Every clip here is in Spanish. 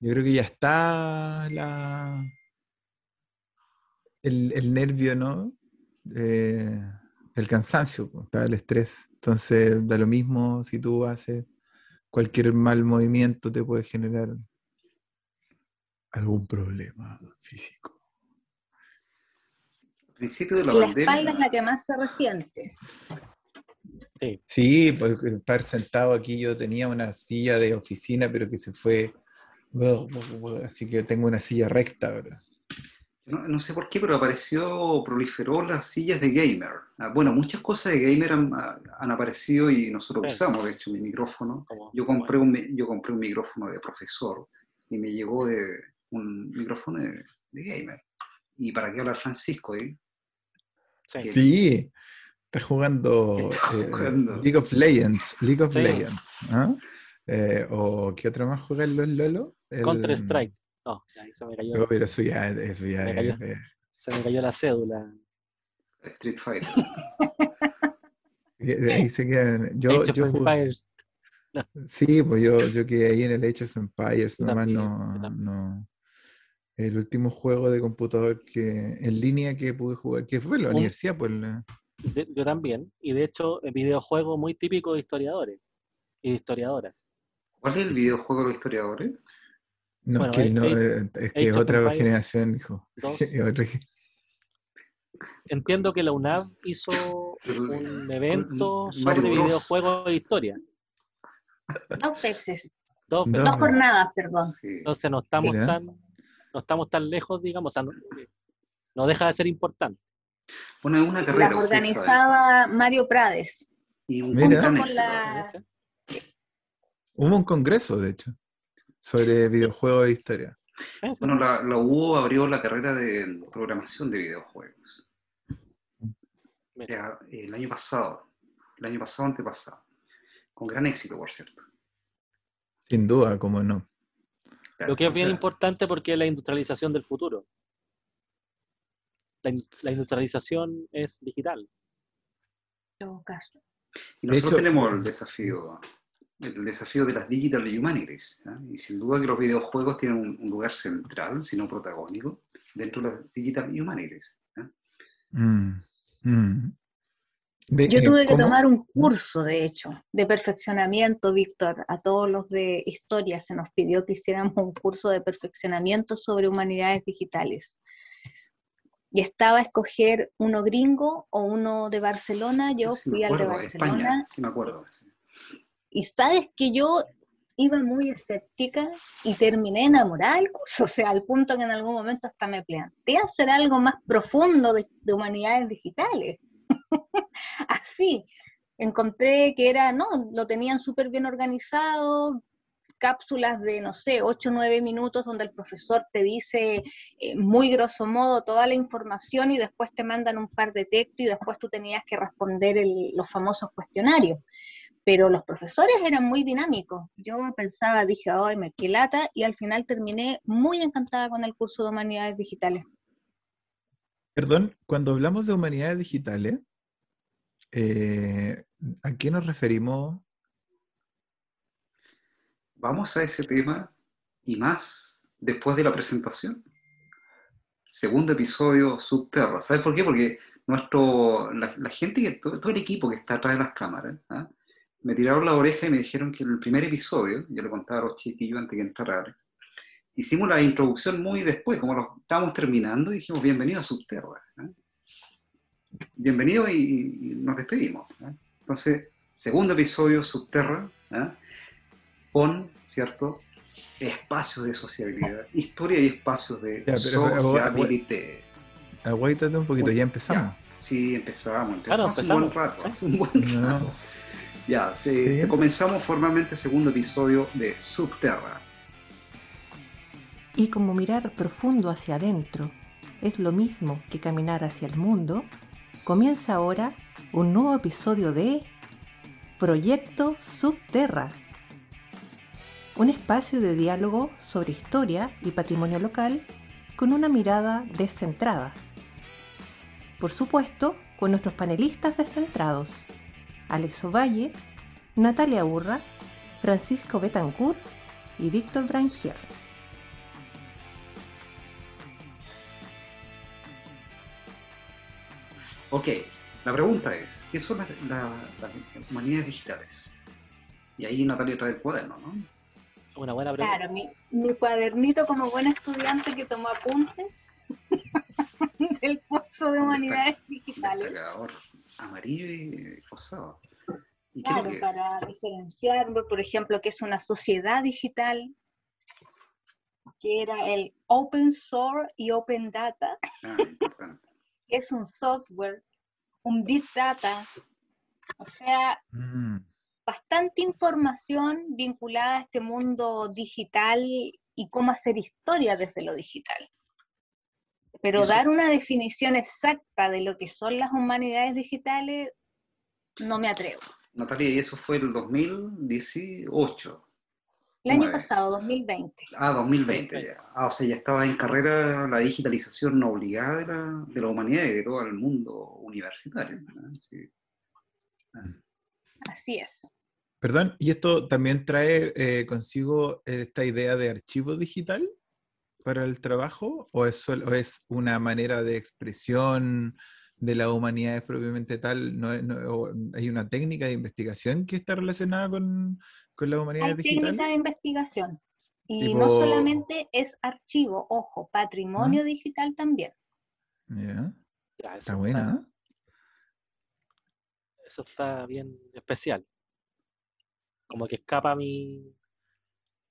Yo creo que ya está la el, el nervio, ¿no? Eh, el cansancio, pues, está el estrés. Entonces, da lo mismo si tú haces cualquier mal movimiento, te puede generar algún problema físico. Al principio de la, La espalda es la que más se resiente. Sí. Sí, porque estar sentado aquí yo tenía una silla de oficina, pero que se fue. Así que tengo una silla recta ahora. No, no sé por qué, pero apareció, proliferó las sillas de gamer. Ah, Bueno, muchas cosas de gamer han, ah, han aparecido y nosotros Sí. usamos, de hecho, mi micrófono. Yo compré, un, yo compré un micrófono de profesor y me llegó de un micrófono de, de gamer. ¿Y para qué hablar Francisco? eh? Sí. Sí, está jugando, Está eh, jugando. League of Legends. League of Sí. Legends. ¿ah? Eh, ¿O qué otro más juega los Lolo? El- Counter Strike. No, se me cayó, No, pero eso ya, eso ya Me es. cayó. se me cayó la cédula. Street Fighter. ahí se quedan. Yo, Age of yo jugué- Empires. Sí, pues yo, yo quedé ahí en el Age of Empires, Yo nomás también, no, no. El último juego de computador que en línea que pude jugar, que fue en la Un- universidad, pues la- De- yo también. Y de hecho, el videojuego muy típico de historiadores y de historiadoras. ¿Cuál es el videojuego de los historiadores? No, Bueno, es que, Age- no, Age- eh, es que otra generación, hijo. Entiendo que la UNAV hizo El- un evento Mario sobre Bros. videojuegos de historia. Dos veces, Dos Dos. veces. dos jornadas, perdón. Sí. Entonces no estamos tan, no estamos tan lejos, digamos, o sea, no, no deja de ser importante. Bueno, es una carrera. Saben. organizaba Mario Prades. Y un Mira. Con la- Hubo un congreso, de hecho, sobre videojuegos de historia. Sí. Bueno, la, la UO abrió la carrera de programación de videojuegos. El año pasado, el año pasado, antepasado. Con gran éxito, por cierto. Sin duda, como no. Claro, Lo que es o bien sea, importante porque es la industrialización del futuro. La, in- la industrialización es digital. En todo caso. Y De nosotros hecho- tenemos el desafío, el desafío de las Digital Humanities. ¿ah? Y sin duda que los videojuegos tienen un, un lugar central, si no protagónico, dentro de las Digital Humanities. ¿ah? Mm, mm. De- Yo eh, tuve que ¿cómo? tomar un curso, de hecho, de perfeccionamiento, Víctor. A todos los de historia se nos pidió que hiciéramos un curso de perfeccionamiento sobre humanidades digitales. Y estaba a escoger uno gringo o uno de Barcelona. Yo Sí fui al de Barcelona. España, sí me acuerdo. sí. Y sabes que yo iba muy escéptica y terminé enamorada del curso, o sea, al punto que en algún momento hasta me planteé hacer algo más profundo de, de humanidades digitales. Así, encontré que era, no, lo tenían súper bien organizado, cápsulas de, no sé, 8 o 9 minutos donde el profesor te dice eh, muy grosso modo toda la información y después te mandan un par de textos y después tú tenías que responder los famosos cuestionarios pero los profesores eran muy dinámicos. Yo pensaba, dije, ay, me qué lata, y al final terminé muy encantada con el curso de Humanidades Digitales. Perdón, cuando hablamos de humanidades digitales, eh, ¿a qué nos referimos? Vamos a ese tema y más después de la presentación. Segundo episodio Subterra. ¿Sabes por qué? Porque nuestro, la, la gente, todo, todo el equipo que está atrás de las cámaras, ¿ah? Me tiraron la oreja y me dijeron que en el primer episodio, yo le contaba a los chiquillos antes que entrara Alex, hicimos la introducción muy después, como lo estábamos terminando, dijimos bienvenido a Subterra. ¿ah? Bienvenido y, y nos despedimos. ¿ah? Entonces, segundo episodio Subterra, ¿ah? con, ¿cierto? Espacios de sociabilidad, historia y espacios de Ya, sociabilité. Aguántate un poquito, ya empezamos. Sí, empezamos, Claro, empezamos hace un buen empezamos, rato, sí. hace un buen No. Ya, sí, Sí. comenzamos formalmente el segundo episodio de Subterra. Y como mirar profundo hacia adentro es lo mismo que caminar hacia el mundo, comienza ahora un nuevo episodio de Proyecto Subterra. Un espacio de diálogo sobre historia y patrimonio local con una mirada descentrada. Por supuesto, con nuestros panelistas descentrados, Alex Ovalle, Natalia Urra, Francisco Betancourt y Víctor Brangier. Ok, la pregunta es, ¿qué son las, humanidades digitales? Y ahí Natalia trae el cuaderno, ¿no? Una buena pregunta. Claro, mi cuadernito como buen estudiante que tomó apuntes del curso de humanidades digitales. Amarillo y rosado. ¿Y qué es lo Claro, que es? para diferenciar, por ejemplo, que es una sociedad digital, que era el Open Source y Open Data, Ah, que es un software, un Big Data, o sea, Mm. bastante información vinculada a este mundo digital y cómo hacer historia desde lo digital. Pero Eso- dar una definición exacta de lo que son las humanidades digitales, no me atrevo. Natalia, y eso fue el 2018. El año pasado, 2020. Ah, 2020 ya. Ah, o sea, ya estaba en carrera la digitalización no obligada de la, de la humanidad y de todo el mundo universitario. Así es. Perdón, ¿y esto también trae eh, consigo esta idea de archivo digital para el trabajo? ¿O es, sol- o es una manera de expresión de la humanidad propiamente tal? ¿No, es- no- o ¿Hay una técnica de investigación que está relacionada con, con las Hay humanidades técnica de investigación. Y Tipo- no solamente es archivo, ojo, patrimonio digital también. Ya, Está buena. ¿eh? Eso está bien especial. Como que escapa a mi,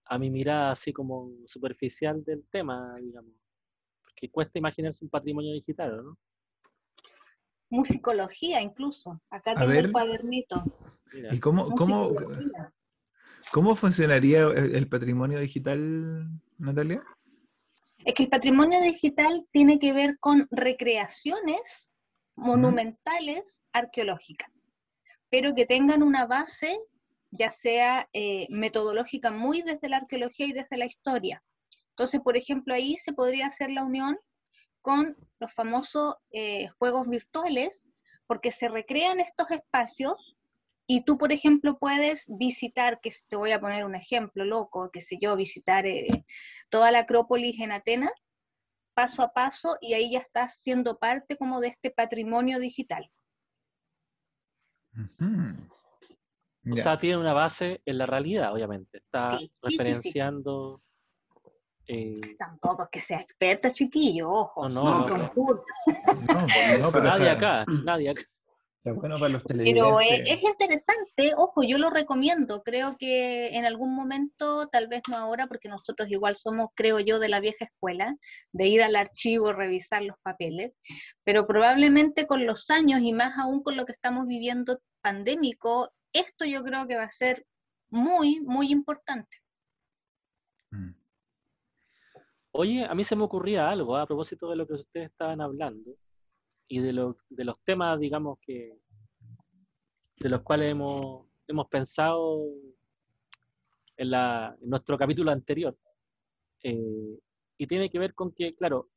a mi mirada así como superficial del tema, digamos. Porque cuesta imaginarse un patrimonio digital, ¿no? Musicología incluso. Acá A tengo ver. el cuadernito. Mira, ¿Y cómo, cómo, cómo funcionaría el, el patrimonio digital, Natalia? Es que el patrimonio digital tiene que ver con recreaciones monumentales arqueológicas, pero que tengan una base, ya sea eh, metodológica muy desde la arqueología y desde la historia. Entonces, por ejemplo, ahí se podría hacer la unión con los famosos eh, juegos virtuales, porque se recrean estos espacios y tú, por ejemplo, puedes visitar, que te voy a poner un ejemplo loco, que sé yo, visitar eh, toda la Acrópolis en Atenas, paso a paso, y ahí ya estás siendo parte como de este patrimonio digital. O sea, tiene una base en la realidad, obviamente. Está Sí, sí, sí, sí. referenciando. eh, Tampoco es que sea experta, chiquillo, ojo. No, no, un no, claro. concurso. No, no, pero nadie está- acá, nadie acá. Está bueno para los Pero es interesante, ojo, yo lo recomiendo. Creo que en algún momento, tal vez no ahora, porque nosotros igual somos, creo yo, de la vieja escuela, de ir al archivo, revisar los papeles, pero probablemente con los años y más aún con lo que estamos viviendo pandémico, esto yo creo que va a ser muy, muy importante. Mm. Oye, a mí se me ocurría algo ¿ah? a propósito de lo que ustedes estaban hablando y de, lo- de los temas, digamos, que de los cuales hemos, hemos pensado en, la, en nuestro capítulo anterior. Eh, y tiene que ver con que, claro,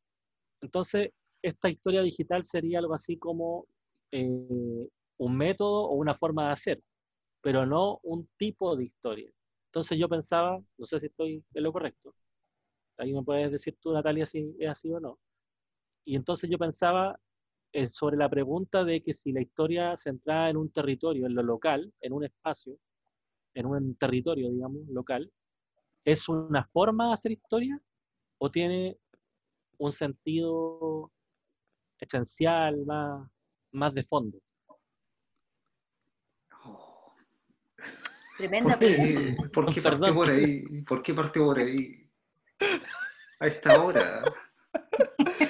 entonces esta historia digital sería algo así como eh, un método o una forma de hacer, pero no un tipo de historia. Entonces yo pensaba, no sé si estoy en lo correcto, ahí me puedes decir tú, Natalia, si es así o no. Y entonces yo pensaba eh, sobre la pregunta de que si la historia centrada en un territorio, en lo local, en un espacio, en un territorio, digamos, local, ¿es una forma de hacer historia o tiene un sentido esencial, más, más de fondo? Tremenda ¿Por qué, ¿Por qué partió por ahí? ¿Por qué partió por ahí? A esta hora.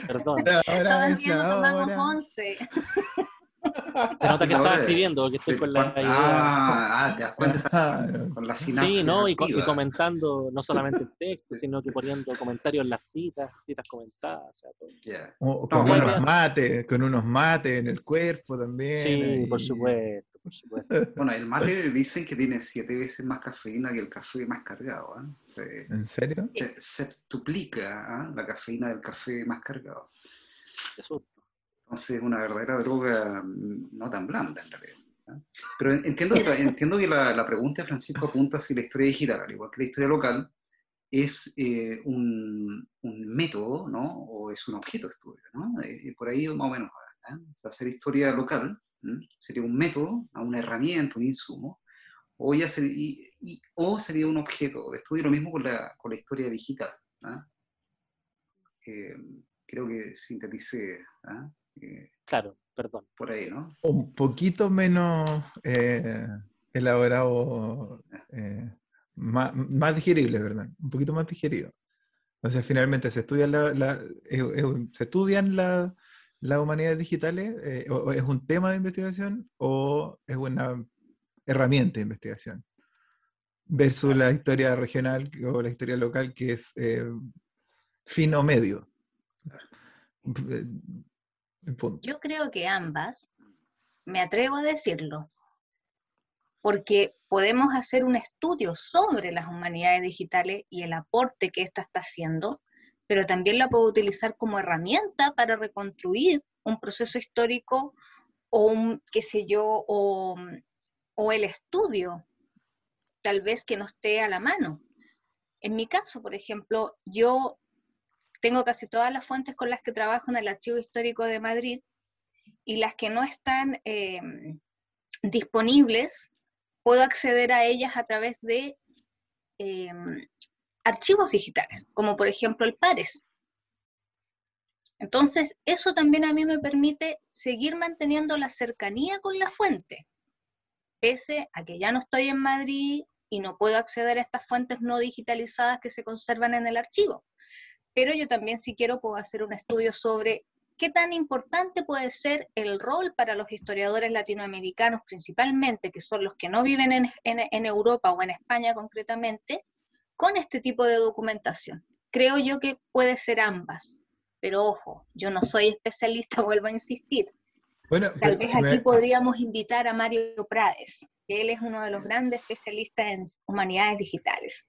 Perdón, Ahora tomamos hora. once. se nota que estaba escribiendo porque estoy con la idea. Ah, ah, te das cuenta. Con la sinapsis Sí, ¿no? Y, y comentando no solamente el texto, sino que poniendo comentarios en las citas, citas comentadas. O sea, todo. Ya. O- con unos mates, con unos mates en el cuerpo también. Sí, por supuesto, por supuesto. Bueno, el mate dicen que tiene siete veces más cafeína que el café más cargado. ¿ah? Se, ¿En serio? se septuplica ¿ah? la cafeína del café más cargado. Entonces es una verdadera droga mm, no tan blanda en realidad. ¿ah? Pero entiendo, que- entiendo que la, la pregunta de Francisco apunta si la historia digital, al igual que la historia local, es eh, un, un método, ¿no? O es un objeto de estudio, ¿no? Eh, por ahí más o menos. O sea, hacer historia local sería un método, una herramienta, un insumo, o, ya sería, o sería un objeto de estudio, lo mismo con la, con la historia digital. ¿ah? Eh, creo que sinteticé. ¿ah? Eh, claro, perdón. Por ahí, ¿no? Un poquito menos eh, elaborado, más, más, digerible, ¿verdad? Un poquito más digerido. O sea, finalmente se estudian, la, se estudian la, las humanidades digitales, o, es un tema de investigación o es una herramienta de investigación. Versus la historia regional o la historia local que es fin o medio. Eh, Yo creo que ambas, me atrevo a decirlo, porque podemos hacer un estudio sobre las humanidades digitales y el aporte que ésta está haciendo, pero también la puedo utilizar como herramienta para reconstruir un proceso histórico o un, qué sé yo, o, el estudio, tal vez que no esté a la mano. En mi caso, por ejemplo, yo tengo casi todas las fuentes con las que trabajo en el Archivo Histórico de Madrid y las que no están eh, disponibles, puedo acceder a ellas a través de eh, archivos digitales, como por ejemplo el PARES. Entonces, eso también a mí me permite seguir manteniendo la cercanía con la fuente, pese a que ya no estoy en Madrid y no puedo acceder a estas fuentes no digitalizadas que se conservan en el archivo pero yo también si quiero puedo hacer un estudio sobre qué tan importante puede ser el rol para los historiadores latinoamericanos principalmente, que son los que no viven en, Europa o en España concretamente, con este tipo de documentación. Creo yo que puede ser ambas, pero ojo, yo no soy especialista, vuelvo a insistir. Bueno, Tal vez aquí podríamos invitar a Mario Prades, que él es uno de los grandes especialistas en humanidades digitales.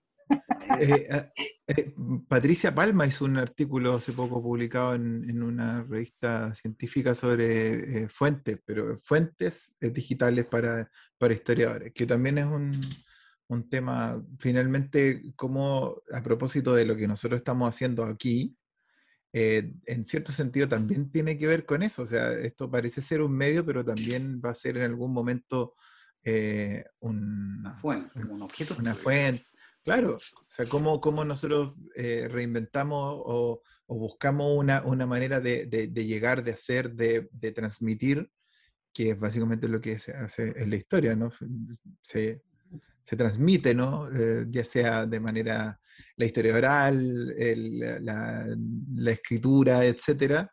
Eh, ah, eh, Patricia Palma hizo un artículo hace poco publicado en, una revista científica sobre eh, fuentes, pero fuentes digitales para, para, historiadores, que también es un, un, tema, finalmente, como a propósito de lo que nosotros estamos haciendo aquí, en cierto sentido también tiene que ver con eso, o sea, esto parece ser un medio, pero también va a ser en algún momento una fuente, un objeto. Una fuente Claro, o sea, cómo, cómo nosotros eh, reinventamos o, buscamos una, una manera de, de, llegar, de hacer, de, de, transmitir, que es básicamente lo que se hace en la historia, ¿no? Se, se transmite, ¿no? Eh, ya sea de manera la historia oral, la, escritura, etcétera.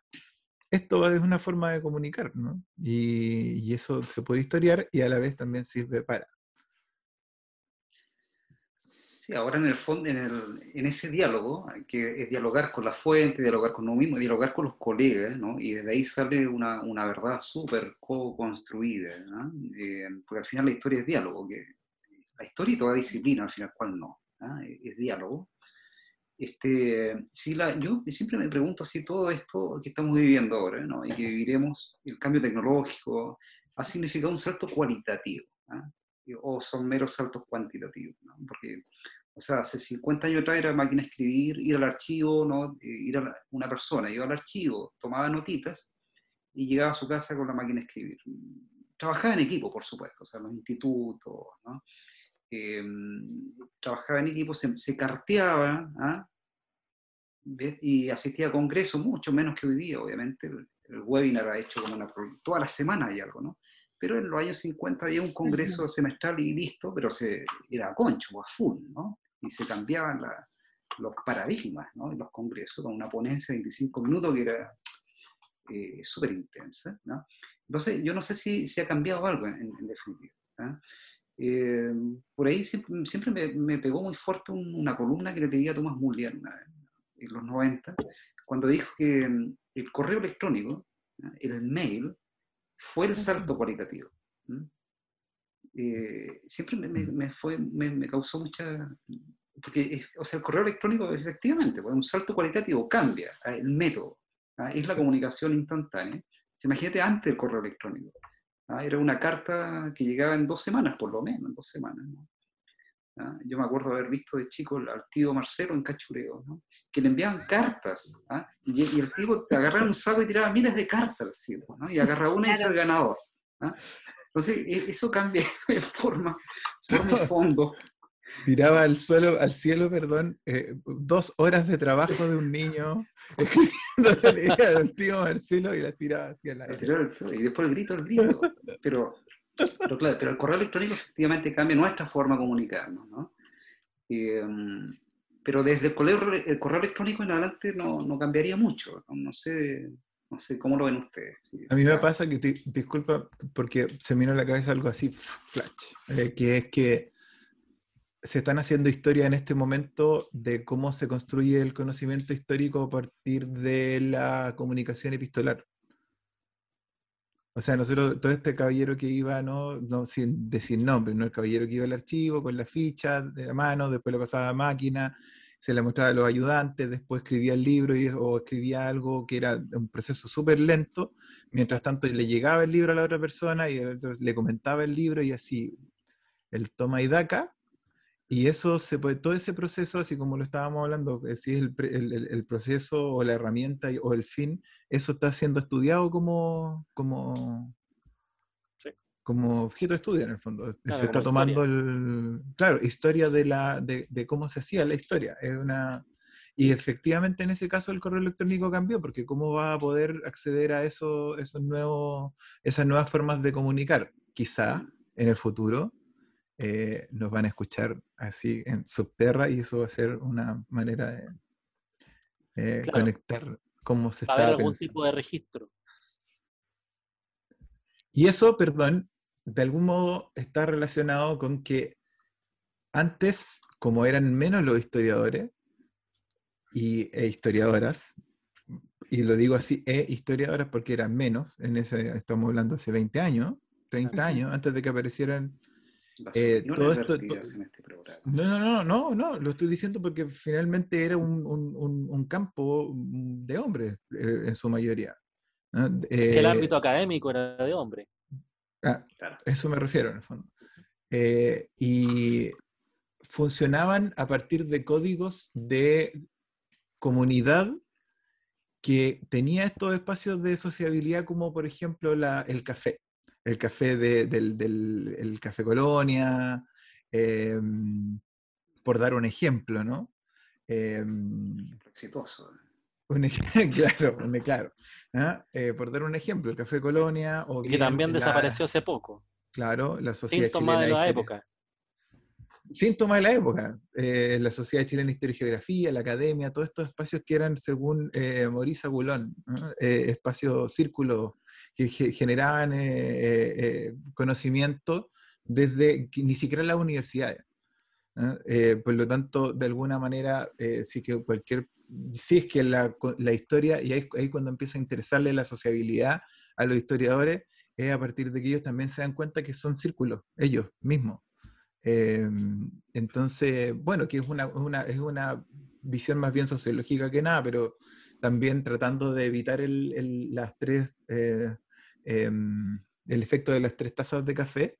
Esto es una forma de comunicar, ¿no? Y, eso se puede historiar y a la vez también sirve para ahora en el fondo, en, el, en, ese diálogo, que es dialogar con la fuente, dialogar con uno mismo, dialogar con los colegas, ¿no? Y desde ahí sale una, una verdad súper co-construida, ¿no? Eh, porque al final la historia es diálogo, que la historia y toda disciplina, al final, ¿cuál no? Es, diálogo. Este, si la, yo siempre me pregunto si todo esto que estamos viviendo ahora, ¿no? Y que viviremos, el cambio tecnológico, ha significado un salto cualitativo, o son meros saltos cuantitativos, ¿no? Porque o sea, hace 50 años atrás era máquina escribir, ir al archivo, ¿no? Eh, ir a una persona, iba al archivo, tomaba notitas y llegaba a su casa con la máquina escribir. Trabajaba en equipo, por supuesto, o sea, los institutos, ¿no? Eh, trabajaba en equipo, se, carteaba, ¿ah? y asistía a congresos, mucho menos que hoy día, obviamente. El, webinar ha hecho como una, toda la semana hay algo, ¿no? Pero en los años 50 había un congreso semestral y listo, pero se, era concho, a full, ¿no? y se cambiaban los paradigmas ¿no? en los congresos, con una ponencia de 25 minutos que era eh, súper intensa. ¿no? Entonces, yo no sé si, si ha cambiado algo en, definitiva. Eh, por ahí siempre, siempre me, me, pegó muy fuerte una columna que le leía a Tomás Mullier en los 90, cuando dijo que mm, el correo electrónico, el mail, fue el salto cualitativo. Eh, siempre me, me, fue, me, causó mucha... Porque, o sea, el correo electrónico efectivamente, pues, un salto cualitativo cambia ah, el método. Es la comunicación instantánea. Se imagínate antes del correo electrónico. ¿Ah? Era una carta que llegaba en dos semanas, por lo menos, en dos semanas. ¿ah? Yo me acuerdo haber visto de chico al tío Marcelo en Cachureo, ¿no? que le enviaban cartas, ¿ah? y, y, el tipo te agarraba un saco y tiraba miles de cartas ¿no? y agarraba una y es el ganador. ¿ah? Entonces, e, eso cambia eso de forma, forma y fondo. Tiraba al suelo, al cielo, perdón, eh, dos horas de trabajo de un niño escribiendo la idea del tío Marcelo y la tiraba hacia la aire. Y después el grito, el grito. Pero, pero claro, pero el correo electrónico efectivamente cambia nuestra forma de comunicarnos, ¿no? Eh, pero desde el correo, el correo, electrónico en adelante no, no cambiaría mucho. No, no, sé, no sé cómo lo ven ustedes. Sí, a mí me pasa que, te, disculpa, porque se me vino a la cabeza algo así, flash, eh, que es que se están haciendo historia en este momento de cómo se construye el conocimiento histórico a partir de la comunicación epistolar. O sea, nosotros, todo este caballero que iba, no, no sin nombre, ¿no? El caballero que iba al archivo con la ficha de la mano, después lo pasaba a máquina, se le mostraba a los ayudantes, después escribía el libro y, o escribía algo que era un proceso súper lento, mientras tanto le llegaba el libro a la otra persona y le comentaba el libro y así, el toma y daca, y eso, se puede, todo ese proceso, así como lo estábamos hablando, si es el, el, el, proceso o la herramienta o el fin, eso está siendo estudiado como, como, sí. como objeto de estudio en el fondo. Claro, se está tomando historia. el, claro, historia de, la, de, de, cómo se hacía la historia. Es una, y efectivamente en ese caso el correo electrónico cambió, porque cómo va a poder acceder a eso, esos nuevos, esas nuevas formas de comunicar. Quizá en el futuro eh, nos van a escuchar así en subterra y eso va a ser una manera de eh, claro. conectar cómo se está. haber algún tipo de registro. Y eso, perdón, de algún modo está relacionado con que antes, como eran menos los historiadores y, e historiadoras, y lo digo así, e historiadoras porque eran menos, en ese, estamos hablando hace 20 años, 30 uh -huh. años, antes de que aparecieran eh, todo esto, en este programa. No, no, no, no, no, lo estoy diciendo porque finalmente era un, un, un campo de hombres eh, en su mayoría. ¿no? Eh, que el ámbito académico era de hombres. Ah, claro. Eso me refiero en el fondo. Eh, y funcionaban a partir de códigos de comunidad que tenía estos espacios de sociabilidad como por ejemplo la, el café el café de, del, del el Café Colonia, eh, por dar un ejemplo, ¿no? Eh, Exitoso. Un, claro, un, claro. ¿ah? Eh, por dar un ejemplo, el Café Colonia. O y que también la, desapareció hace poco. Claro, la sociedad Síntoma chilena de la época. Síntoma de la época. Eh, la Sociedad Chilena de Historia y Geografía, la Academia, todos estos espacios que eran, según eh, Maurice Agulón, eh, espacios, círculos que generaban eh, eh, conocimiento desde ni siquiera las universidades. Eh, por lo tanto, de alguna manera, sí que cualquier, sí es que la, la historia, y ahí, ahí, cuando empieza a interesarle la sociabilidad a los historiadores, es a partir de que ellos también se dan cuenta que son círculos, ellos mismos. entonces, bueno, que es una, una, es una visión más bien sociológica que nada, pero también tratando de evitar el, el, las tres, eh, eh, el efecto de las tres tazas de café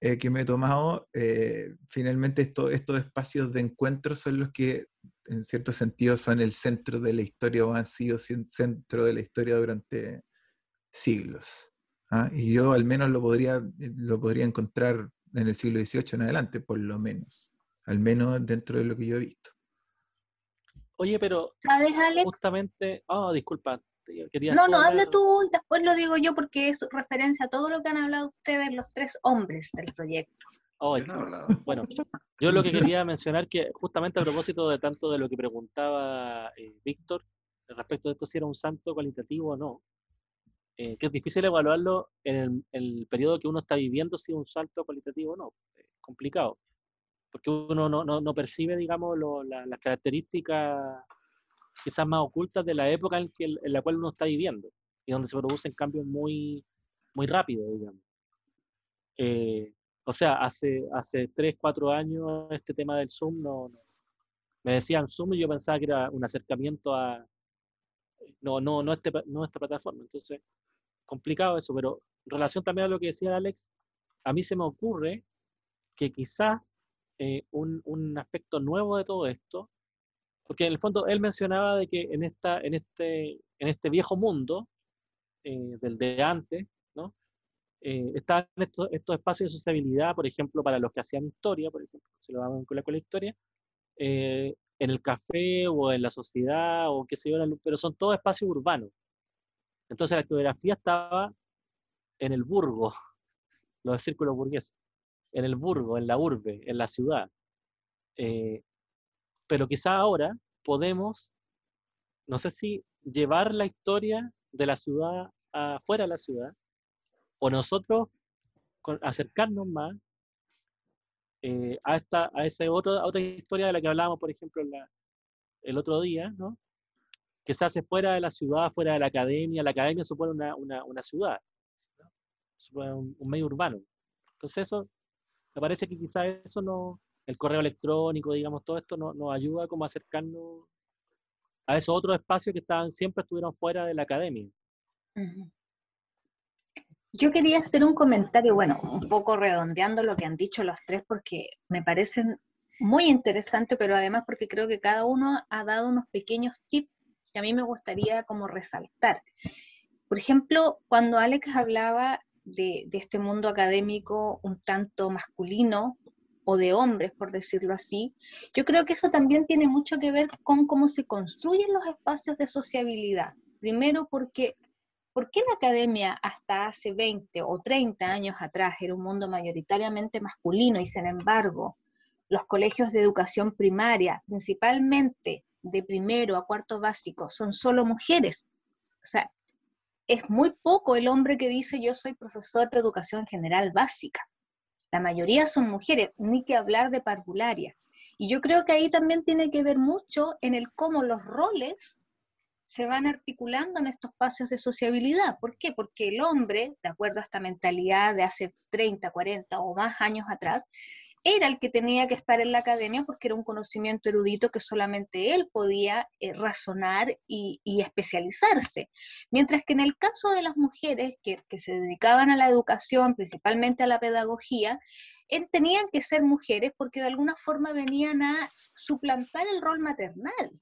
eh, que me he tomado, eh, finalmente esto, estos espacios de encuentro son los que en cierto sentido son el centro de la historia o han sido centro de la historia durante siglos. ¿ah? Y yo al menos lo podría, lo podría encontrar en el siglo XVIII en adelante, por lo menos, al menos dentro de lo que yo he visto. Oye, pero ¿Sabes, Alex? justamente, oh, disculpa, quería No, no, habla tú y después lo digo yo porque es referencia a todo lo que han hablado ustedes, los tres hombres del proyecto. Oh, Yo no bueno, yo lo que quería mencionar que justamente a propósito de tanto de lo que preguntaba eh, Víctor respecto de esto si era un salto cualitativo o no, eh, que es difícil evaluarlo en el, el, periodo que uno está viviendo si es un salto cualitativo o no, es complicado, porque uno no, no, no percibe, digamos, lo, la, las características quizás más ocultas de la época en, que, en, la cual uno está viviendo y donde se producen cambios muy, muy rápidos, digamos. Eh, o sea, hace, hace 3, 4 años este tema del Zoom no, no, me decían Zoom y yo pensaba que era un acercamiento a no, no, no, este, no esta plataforma. Entonces, complicado eso, pero en relación también a lo que decía Alex, a mí se me ocurre que quizás eh, un, un, aspecto nuevo de todo esto, porque en el fondo él mencionaba de que en, esta, en, este, en este viejo mundo, eh, del de antes, ¿no? Eh, estaban estos, estos, espacios de sociabilidad, por ejemplo, para los que hacían historia, por ejemplo, se lo vamos a con la historia, en el café o en la sociedad o qué sé yo, pero son todos espacios urbanos. Entonces la etnografía estaba en el burgo, los círculos burgueses en el burgo, en la urbe, en la ciudad. Eh, pero quizá ahora podemos, no sé si llevar la historia de la ciudad afuera de la ciudad, o nosotros acercarnos más eh, a, esta, a, ese otro, otra historia de la que hablábamos, por ejemplo, el otro día, ¿no? que se hace fuera de la ciudad, fuera de la academia. La academia supone una, una, una ciudad, supone un, un, medio urbano. Entonces eso me parece que quizás eso no, el correo electrónico, digamos, todo esto nos no ayuda como a acercarnos a esos otros espacios que estaban, siempre estuvieron fuera de la academia. Yo quería hacer un comentario, bueno, un poco redondeando lo que han dicho los tres, porque me parecen muy interesantes, pero además porque creo que cada uno ha dado unos pequeños tips que a mí me gustaría como resaltar. Por ejemplo, cuando Alex hablaba de, este mundo académico un tanto masculino o de hombres, por decirlo así, yo creo que eso también tiene mucho que ver con cómo se construyen los espacios de sociabilidad. Primero porque, ¿por qué la academia hasta hace 20 o 30 años atrás era un mundo mayoritariamente masculino y sin embargo los colegios de educación primaria, principalmente de primero a cuarto básico, son solo mujeres? O sea, es muy poco el hombre que dice yo soy profesor de educación general básica. La mayoría son mujeres, ni que hablar de parvularia. Y yo creo que ahí también tiene que ver mucho en el cómo los roles se van articulando en estos espacios de sociabilidad. ¿Por qué? Porque el hombre, de acuerdo a esta mentalidad de hace 30, 40 o más años atrás, era el que tenía que estar en la academia porque era un conocimiento erudito que solamente él podía eh, razonar y, especializarse. Mientras que en el caso de las mujeres que, se dedicaban a la educación, principalmente a la pedagogía, tenían que ser mujeres porque de alguna forma venían a suplantar el rol maternal.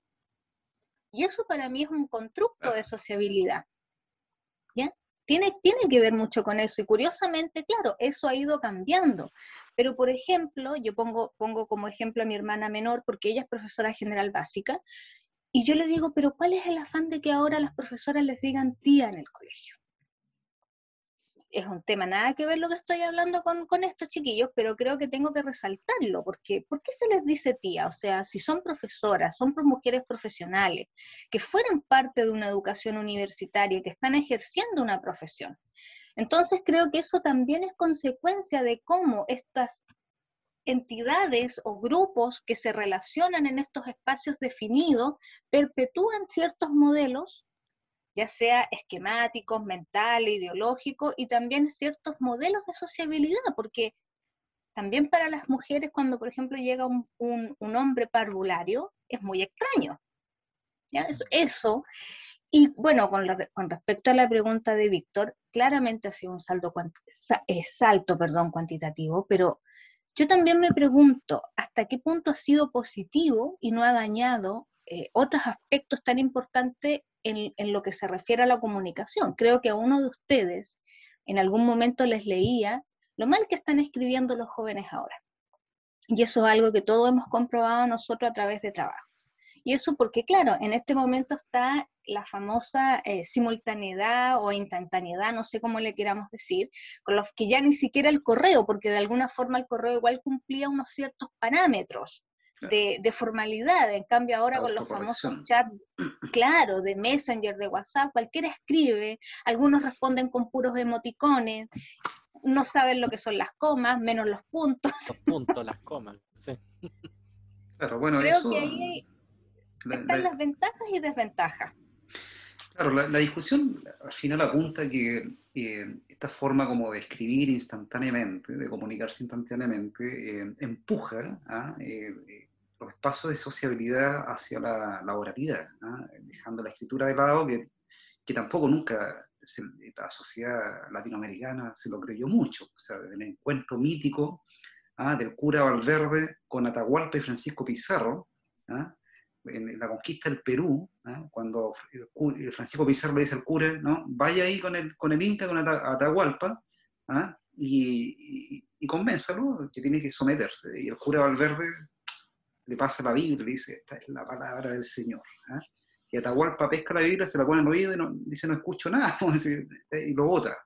Y eso para mí es un constructo de sociabilidad. ¿Ya? Tiene, tiene que ver mucho con eso. Y curiosamente, claro, eso ha ido cambiando. Pero, por ejemplo, yo pongo, como ejemplo a mi hermana menor, porque ella es profesora general básica, y yo le digo, pero ¿cuál es el afán de que ahora las profesoras les digan tía en el colegio? Es un tema nada que ver lo que estoy hablando con, con estos chiquillos, pero creo que tengo que resaltarlo, porque ¿por qué se les dice tía? O sea, si son profesoras, son mujeres profesionales, que fueran parte de una educación universitaria, que están ejerciendo una profesión, entonces creo que eso también es consecuencia de cómo estas entidades o grupos que se relacionan en estos espacios definidos perpetúan ciertos modelos, ya sea esquemáticos, mentales, ideológicos, y también ciertos modelos de sociabilidad, porque también para las mujeres cuando, por ejemplo, llega un, hombre parvulario, es muy extraño. eso y bueno, con, respecto a la pregunta de Víctor, claramente ha sido un salto, eh, salto perdón, cuantitativo, pero yo también me pregunto hasta qué punto ha sido positivo y no ha dañado eh, otros aspectos tan importantes en, lo que se refiere a la comunicación. Creo que a uno de ustedes en algún momento les leía lo mal que están escribiendo los jóvenes ahora. Y eso es algo que todos hemos comprobado nosotros a través de trabajo. Y eso porque, claro, en este momento está la famosa eh, simultaneidad o instantaneidad, no sé cómo le queramos decir, con los que ya ni siquiera el correo, porque de alguna forma el correo igual cumplía unos ciertos parámetros. De, de, formalidad, en cambio ahora con los famosos chats, claro, de Messenger, de WhatsApp, cualquiera escribe, algunos responden con puros emoticones, no saben lo que son las comas, menos los puntos. Los puntos, las comas, sí. Claro, bueno, Creo que ahí están las ventajas y desventajas. Claro, la, discusión al final apunta que esta forma como de escribir instantáneamente, de comunicarse instantáneamente, eh, empuja a eh, eh, los espacios de sociabilidad hacia la, la oralidad, ¿ah? dejando la escritura de lado, que, que tampoco nunca la sociedad latinoamericana se lo creyó mucho, o sea, desde el encuentro mítico ¿ah? del cura Valverde con Atahualpa y Francisco Pizarro, ¿ah? En la conquista del Perú, ¿ah? cuando Francisco Pizarro le dice al cura, ¿no? vaya ahí con el, con el Inca, con Atahualpa, y, y, convénzalo que tiene que someterse. Y el cura Valverde le pasa la Biblia y le dice, esta es la palabra del Señor. Y Atahualpa pesca la Biblia, se la pone en el oído y no, dice, no escucho nada, y lo bota.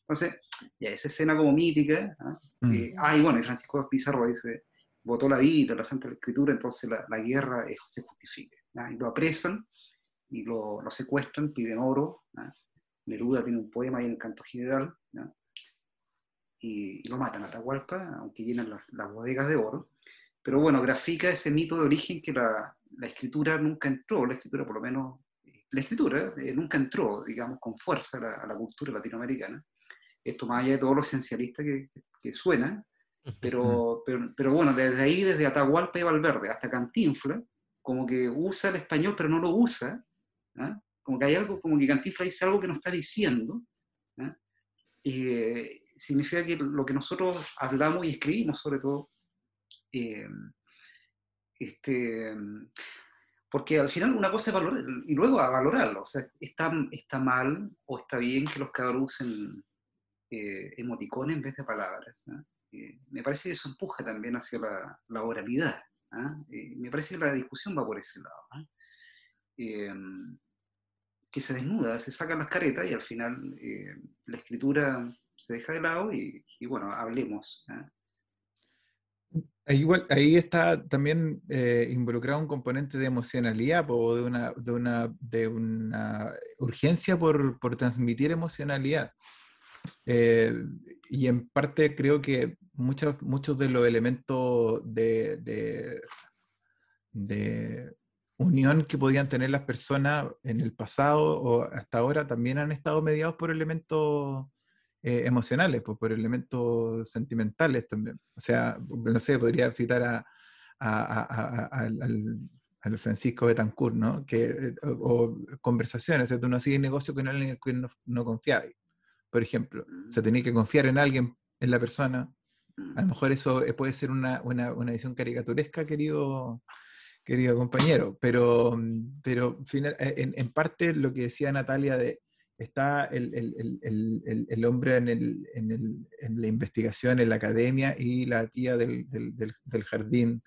Entonces, ya esa escena como mítica. Mm. ah, y bueno, y Francisco Pizarro dice, votó la Biblia, la Santa Escritura, entonces la, guerra se justifica. Y lo apresan y lo, lo secuestran, piden oro. Neruda tiene un poema ahí en el canto general. Y, lo matan a Atahualpa, aunque llenan las, bodegas de oro. Pero bueno, grafica ese mito de origen que la, la escritura nunca entró, la escritura por lo menos, la escritura eh, nunca entró, digamos, con fuerza a la, cultura latinoamericana. Esto más allá de todo lo esencialista que, que suena, pero, pero, pero, bueno, desde ahí, desde Atahualpa y Valverde hasta Cantinfla, como que usa el español, pero no lo usa, ¿ah? como que hay algo, como que Cantinfla dice algo que no está diciendo, ¿ah? y significa que lo que nosotros hablamos y escribimos, sobre todo, eh, este, porque al final una cosa es valorar, y luego a valorarlo, o sea, está, está mal o está bien que los cabros usen eh, emoticones en vez de palabras. Eh, me parece que eso empuja también hacia la, oralidad. ¿ah? Eh, me parece que la discusión va por ese lado. ¿ah? que se desnuda, se sacan las caretas y al final la escritura se deja de lado y, bueno, hablemos. ¿ah? Ahí, está también eh, involucrado un componente de emocionalidad o de una, de una, de una urgencia por, por transmitir emocionalidad. Eh, y en parte creo que muchos, muchos de los elementos de, de, de, unión que podían tener las personas en el pasado o hasta ahora también han estado mediados por elementos eh, emocionales, pues, por elementos sentimentales también. O sea, no sé, podría citar a, al, Francisco Betancourt, ¿no? Que, eh, o, conversaciones, o sea, tú no hacías negocio con alguien en el que no, no confiabas, por ejemplo. O sea, tenías que confiar en alguien, en la persona. A lo mejor eso eh, puede ser una, una, una edición caricaturesca, querido, querido compañero, pero, pero en, en parte lo que decía Natalia de está el, el, el, hombre en, en, la investigación, en la academia, y la tía del, del jardín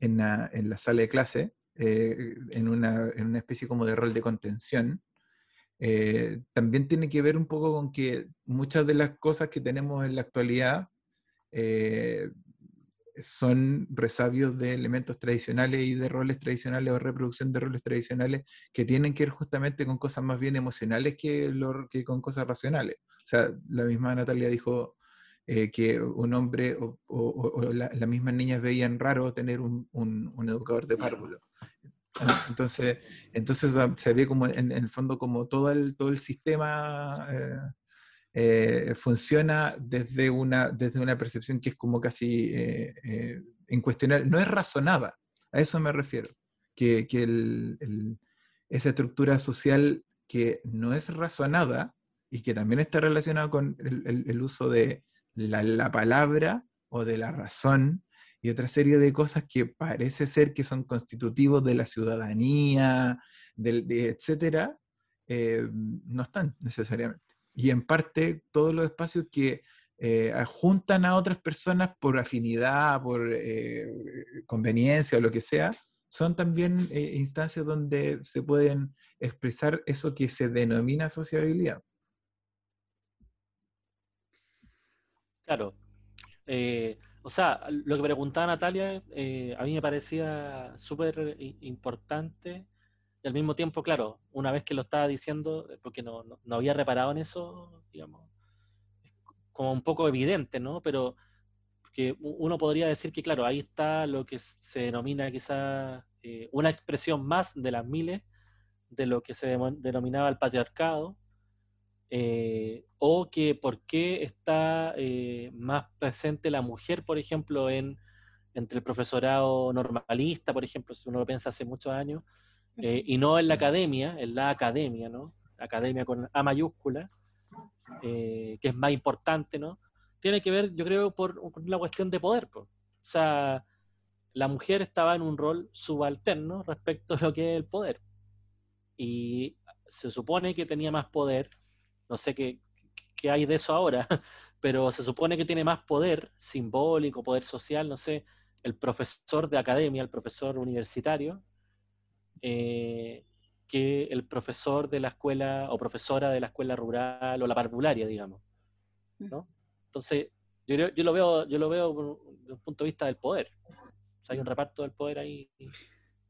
en la, la, sala de clase, eh, en, una, en, una, especie como de rol de contención. Eh, también tiene que ver un poco con que muchas de las cosas que tenemos en la actualidad eh, son resabios de elementos tradicionales y de roles tradicionales o reproducción de roles tradicionales que tienen que ver justamente con cosas más bien emocionales que, que con cosas racionales. O sea, la misma Natalia dijo eh, que un hombre o, o, las mismas niñas veían raro tener un, un, educador de párvulo. Entonces, entonces se ve como en, el fondo como todo el, todo el sistema eh, eh, funciona desde una, desde una percepción que es como casi eh, eh, incuestionable, no es razonada, a eso me refiero, que, esa estructura social que no es razonada y que también está relacionada con el, uso de la, palabra o de la razón y otra serie de cosas que parece ser que son constitutivos de la ciudadanía, del, de, etcétera, no están necesariamente y en parte todos los espacios que eh, juntan a otras personas por afinidad, por eh, conveniencia o lo que sea, son también eh, instancias donde se pueden expresar eso que se denomina sociabilidad. Claro. O sea, lo que preguntaba Natalia, a mí me parecía súper importante y al mismo tiempo, claro, una vez que lo estaba diciendo, eh, porque no, no, había reparado en eso, digamos, como un poco evidente, ¿no? Pero que uno podría decir que, claro, ahí está lo que se denomina quizás eh, una expresión más de las miles de lo que se denominaba el patriarcado, eh, o que por qué está más presente la mujer, por ejemplo, en, entre el profesorado normalista, por ejemplo, si uno lo piensa hace muchos años, eh, y no en la academia, en la academia, ¿no? Academia con A mayúscula, eh, que es más importante, ¿no? Tiene que ver, yo creo, por una cuestión de poder, sea, la mujer estaba en un rol subalterno respecto a lo que es el poder. Y se supone que tenía más poder, no sé qué, qué hay de eso ahora, pero se supone que tiene más poder simbólico, poder social, no sé, el profesor de academia, el profesor universitario, eh, que el profesor de la escuela o profesora de la escuela rural o la parvularia, digamos. ¿no? Entonces, yo, yo, lo veo, yo lo veo desde un punto de vista del poder. hay un reparto del poder ahí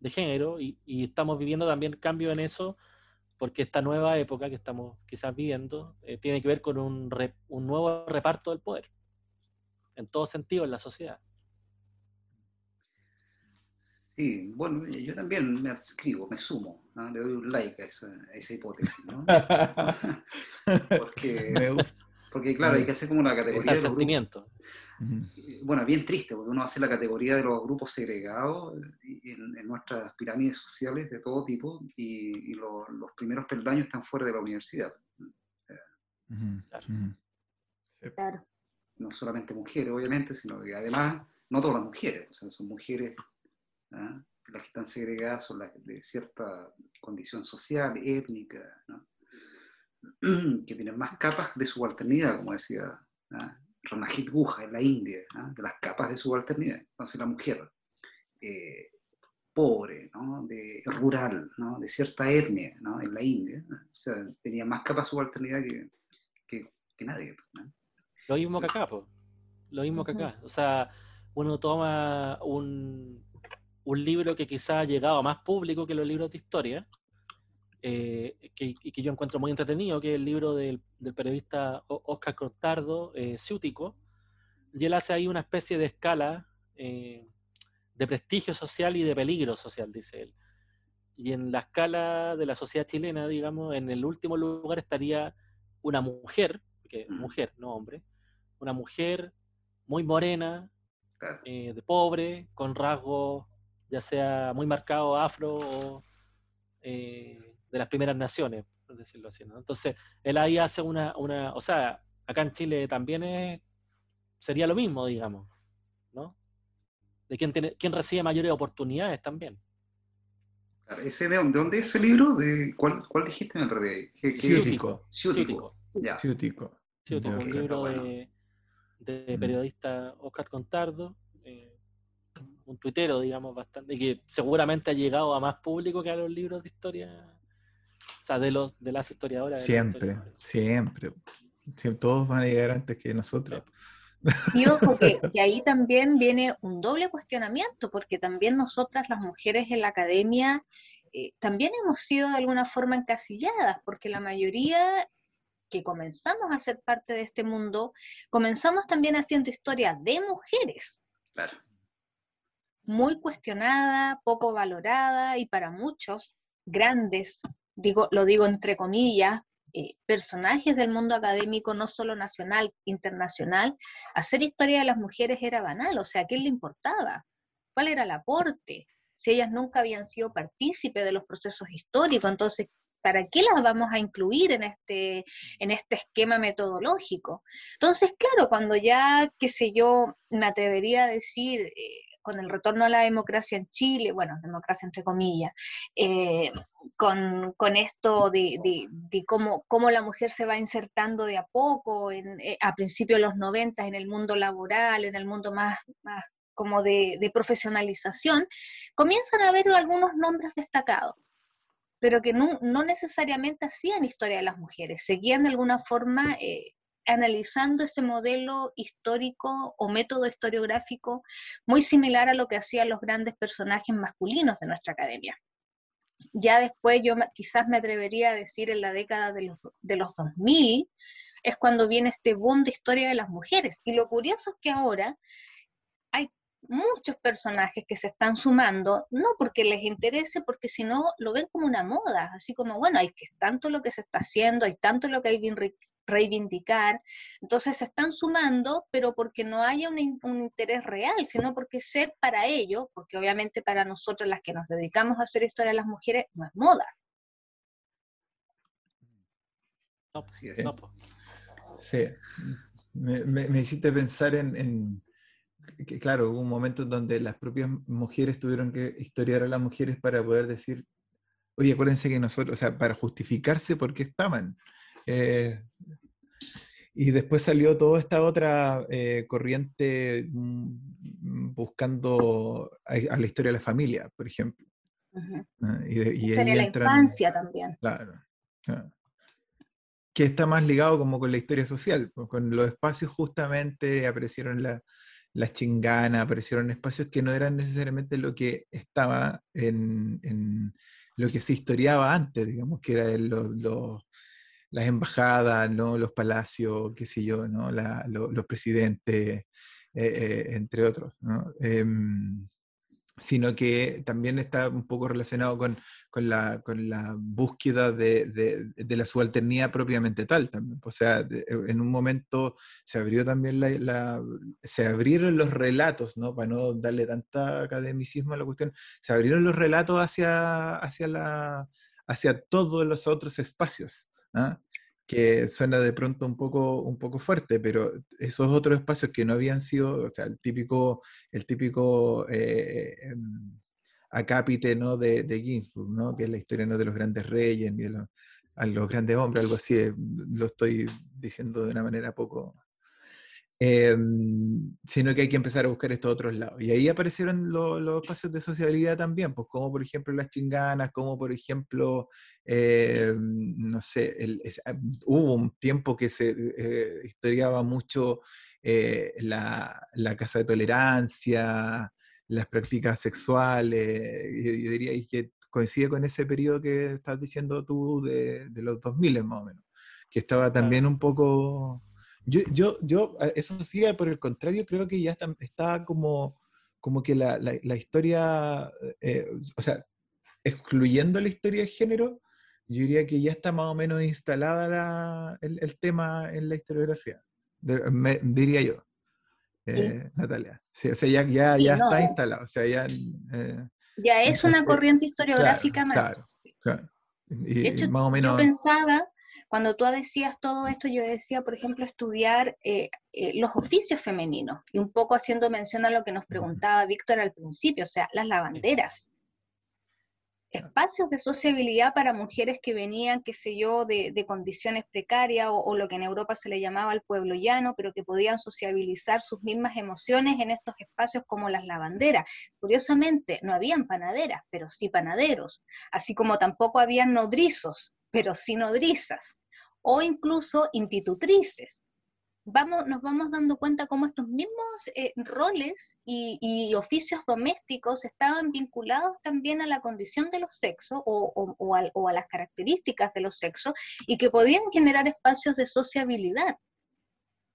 de género y, y estamos viviendo también cambios en eso porque esta nueva época que estamos quizás viviendo eh, tiene que ver con un, un, nuevo reparto del poder, en todo sentido en la sociedad. Sí, bueno, yo también me adscribo, me sumo, le doy un like a esa, hipótesis, ¿no? porque, me gusta. Porque, claro, hay que hacer como una categoría de sentimiento. Bueno, bien triste, porque uno hace la categoría de los grupos segregados en, nuestras pirámides sociales de todo tipo y, los primeros peldaños están fuera de la universidad. claro. No solamente mujeres, obviamente, sino que además, no todas las mujeres, o sea, son mujeres ¿ah? las que están segregadas son las de cierta condición social, étnica, que tienen más capas de subalternidad, como decía ¿ah? Ranajit Guha en la India, de las capas de subalternidad. Entonces la mujer eh, pobre, de, rural, de cierta etnia en la India, o sea, tenía más capas de subalternidad que, que, nadie. Lo mismo que acá, lo mismo que acá. O sea, uno toma un, un libro que quizá ha llegado a más público que los libros de historia, eh, que, y que yo encuentro muy entretenido, que es el libro del, periodista Oscar Cortardo, eh, Ciútico, y él hace ahí una especie de escala eh, de prestigio social y de peligro social, dice él. Y en la escala de la sociedad chilena, digamos, en el último lugar estaría una mujer, que mujer, no hombre, una mujer muy morena, de pobre, con rasgos ya sea muy marcado afro o eh, de las primeras naciones, por decirlo así. ¿no? Entonces, él ahí hace una, una, o sea, acá en Chile también es, sería lo mismo, digamos, ¿no? De quién, tiene, quién recibe mayores oportunidades también. ¿Ese de, dónde es ese libro? ¿De cuál, cuál dijiste? Me perdí. Ciútico. Ciútico. Ciútico. un libro de, de, periodista Oscar Contardo. Eh, un tuitero, digamos, bastante, que seguramente ha llegado a más público que a los libros de historia, sea, de, los, de las historiadoras. siempre, siempre, siempre. Todos van a llegar antes que nosotros. Y ojo que, ahí también viene un doble cuestionamiento, porque también nosotras las mujeres en la academia eh, también hemos sido de alguna forma encasilladas, porque la mayoría que comenzamos a ser parte de este mundo, comenzamos también haciendo historias de mujeres. Claro muy cuestionada, poco valorada y para muchos grandes, digo, lo digo entre comillas, eh, personajes del mundo académico, no solo nacional, internacional, hacer historia de las mujeres era banal, o sea, ¿qué le importaba? ¿Cuál era el aporte? Si ellas nunca habían sido partícipes de los procesos históricos, entonces, ¿para qué las vamos a incluir en este, en este esquema metodológico? Entonces, claro, cuando ya, qué sé yo, me atrevería a decir, eh, con el retorno a la democracia en Chile, bueno, democracia entre comillas, eh, con, esto de, cómo, la mujer se va insertando de a poco, en, eh, a principios de los 90 en el mundo laboral, en el mundo más, más como de, profesionalización, comienzan a haber algunos nombres destacados pero que no, necesariamente hacían historia de las mujeres, seguían de alguna forma eh, analizando ese modelo histórico o método historiográfico muy similar a lo que hacían los grandes personajes masculinos de nuestra academia. Ya después yo quizás me atrevería a decir en la década de los, de los 2000 es cuando viene este boom de historia de las mujeres. Y lo curioso es que ahora hay muchos personajes que se están sumando, no porque les interese, porque si no lo ven como una moda, así como, bueno, hay que tanto lo que se está haciendo, hay tanto lo que hay reivindicar. Entonces se están sumando, pero porque no haya un, interés real, sino porque ser para ellos, porque obviamente para nosotros las que nos dedicamos a hacer historia de las mujeres no es moda. sí, Me, hiciste pensar en, que, claro, hubo un momento donde las propias mujeres tuvieron que historiar a las mujeres para poder decir, oye, acuérdense que nosotros, o sea, para justificarse por qué estaban. Eh, y después salió toda esta otra eh, corriente mm, buscando a, la historia de la familia, por ejemplo. Ah, y, de, la infancia también. Claro, Que está más ligado como con la historia social, pues, con los espacios justamente aparecieron las chinganas, aparecieron espacios que no eran necesariamente lo que estaba en, lo que se historiaba antes, digamos, que eran los, las embajadas, ¿no? los palacios, qué sé yo, ¿no? los presidentes, eh, eh, entre otros. ¿no? Em, sino que también está un poco relacionado con, con, la, con la, búsqueda de, de, la subalternidad propiamente tal. También. O sea, en un momento se abrió también la, se abrieron los relatos, ¿no? para no darle tanta academicismo a la cuestión, se abrieron los relatos hacia, hacia, la, hacia todos los otros espacios. ¿Ah? que suena de pronto un poco, un poco fuerte, pero esos otros espacios que no habían sido, o sea, el típico, el típico eh, em, acápite ¿no? de, de Ginsburg, ¿no? que es la historia ¿no? de los grandes reyes, ni de los, los grandes hombres, algo así, eh, lo estoy diciendo de una manera poco, Em, sino que hay que empezar a buscar estos otros lados. Y ahí aparecieron los espacios de sociabilidad también, pues como por ejemplo las chinganas, como por ejemplo, em, no sé, ah, hubo un tiempo que se eh, historiaba mucho eh, la, la, casa de tolerancia, las prácticas sexuales, y, yo diría que coincide con ese periodo que estás diciendo tú de, de los 2000 más o menos, que estaba también un poco yo, yo, yo, eso sí, por el contrario, creo que ya está, está como, como que la, la, historia, eh, o sea, excluyendo la historia de género, yo diría que ya está más o menos instalada la, el, el, tema en la historiografía, diría yo, eh, Natalia. Sí, o sea, ya, ya, ya está instalado, o sea, ya... Eh, ya es una corriente historiográfica más. Claro, claro. Y, de hecho, más o menos... yo pensaba cuando tú decías todo esto, yo decía, por ejemplo, estudiar eh, eh, los oficios femeninos, y un poco haciendo mención a lo que nos preguntaba Víctor al principio, o sea, las lavanderas. Espacios de sociabilidad para mujeres que venían, qué sé yo, de, condiciones precarias o, o, lo que en Europa se le llamaba el pueblo llano, pero que podían sociabilizar sus mismas emociones en estos espacios como las lavanderas. Curiosamente, no habían panaderas, pero sí panaderos, así como tampoco habían nodrizos, pero sí nodrizas o incluso institutrices. Vamos, nos vamos dando cuenta cómo estos mismos eh, roles y, oficios domésticos estaban vinculados también a la condición de los sexos o, o, a, las características de los sexos y que podían generar espacios de sociabilidad.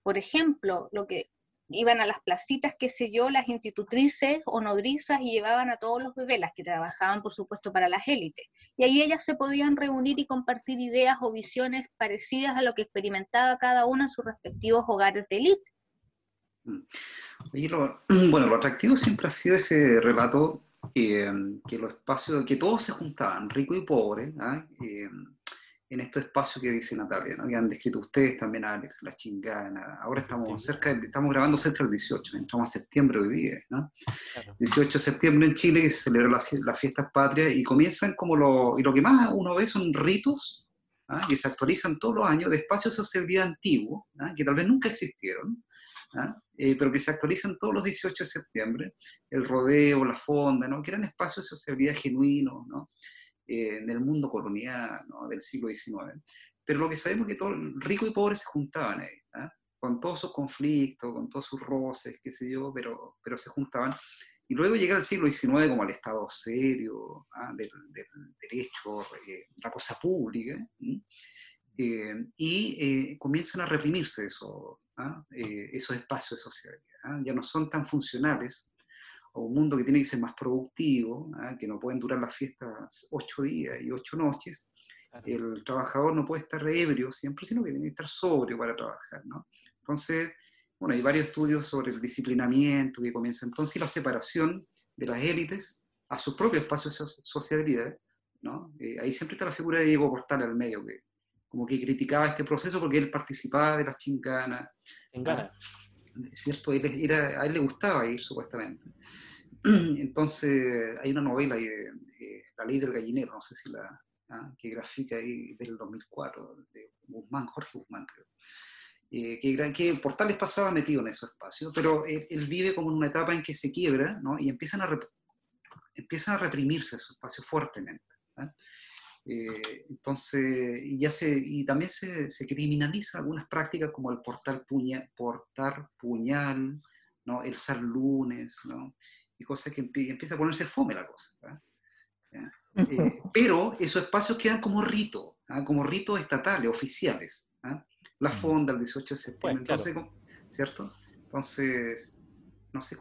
Por ejemplo, lo que iban a las placitas, qué sé yo, las institutrices o nodrizas y llevaban a todos los bebés, las que trabajaban, por supuesto, para las élites. Y ahí ellas se podían reunir y compartir ideas o visiones parecidas a lo que experimentaba cada una en sus respectivos hogares de élite. Mm. bueno, lo atractivo siempre ha sido ese relato eh, que los espacios, que todos se juntaban, rico y pobre, ¿ah? eh, en estos espacios que dice Natalia, ¿no? que han descrito ustedes también, Alex, la chingana. Ahora estamos cerca, estamos grabando cerca del 18, entramos a septiembre hoy día, ¿no? 18 de septiembre en Chile que se celebra las la fiestas patrias y comienzan como lo, y lo que más uno ve son ritos ¿ah? que se actualizan todos los años de espacios de sociabilidad antiguos, ¿ah? que tal vez nunca existieron, ¿ah? eh, pero que se actualizan todos los 18 de septiembre, el rodeo, la fonda, ¿no? que eran espacios de sociabilidad genuinos, ¿no? Eh, en el mundo colonial del siglo XIX. Pero lo que sabemos es que todo, rico y pobre se juntaban ahí, ¿ah? con todos sus conflictos, con todos sus roces, qué sé yo, pero, pero se juntaban. Y luego llega el siglo XIX como el Estado serio, ¿ah? del, derecho, eh, la cosa pública, eh, y comienzan a reprimirse eso, ¿ah? esos espacios de socialidad. Ya no son tan funcionales o un mundo que tiene que ser más productivo, ¿ah? que no pueden durar las fiestas ocho días y ocho noches, el trabajador no puede estar ebrio siempre, sino que tiene que estar sobrio para trabajar. ¿no? Entonces, bueno, hay varios estudios sobre el disciplinamiento que comienza entonces la separación de las élites a sus propios espacios de sociabilidad. ¿no? Eh, ahí siempre está la figura de Diego Portal al medio, que como que criticaba este proceso porque él participaba de las chinganas. Chingana. ¿Cierto? Él era, a él le gustaba ir, supuestamente. Entonces, hay una novela, eh, La ley del gallinero, no sé si la, que grafica ahí del 2004, de Guzmán, Jorge Guzmán, creo. Eh, que, que, Portales pasaba metido en esos espacios, pero él, vive como en una etapa en que se quiebra, ¿no? Y empiezan a, empiezan a reprimirse esos espacios fuertemente. Eh, entonces, y, ya se, y también se, se, criminaliza algunas prácticas como el portar, puña, portar puñal, ¿no? el ser lunes, ¿no? y cosas que empieza a ponerse fome la cosa. Eh, pero esos espacios quedan como rito, ¿ah? como ritos estatales, oficiales. ¿ah? La mm. fonda el 18 de septiembre, entonces, ¿cierto? Entonces,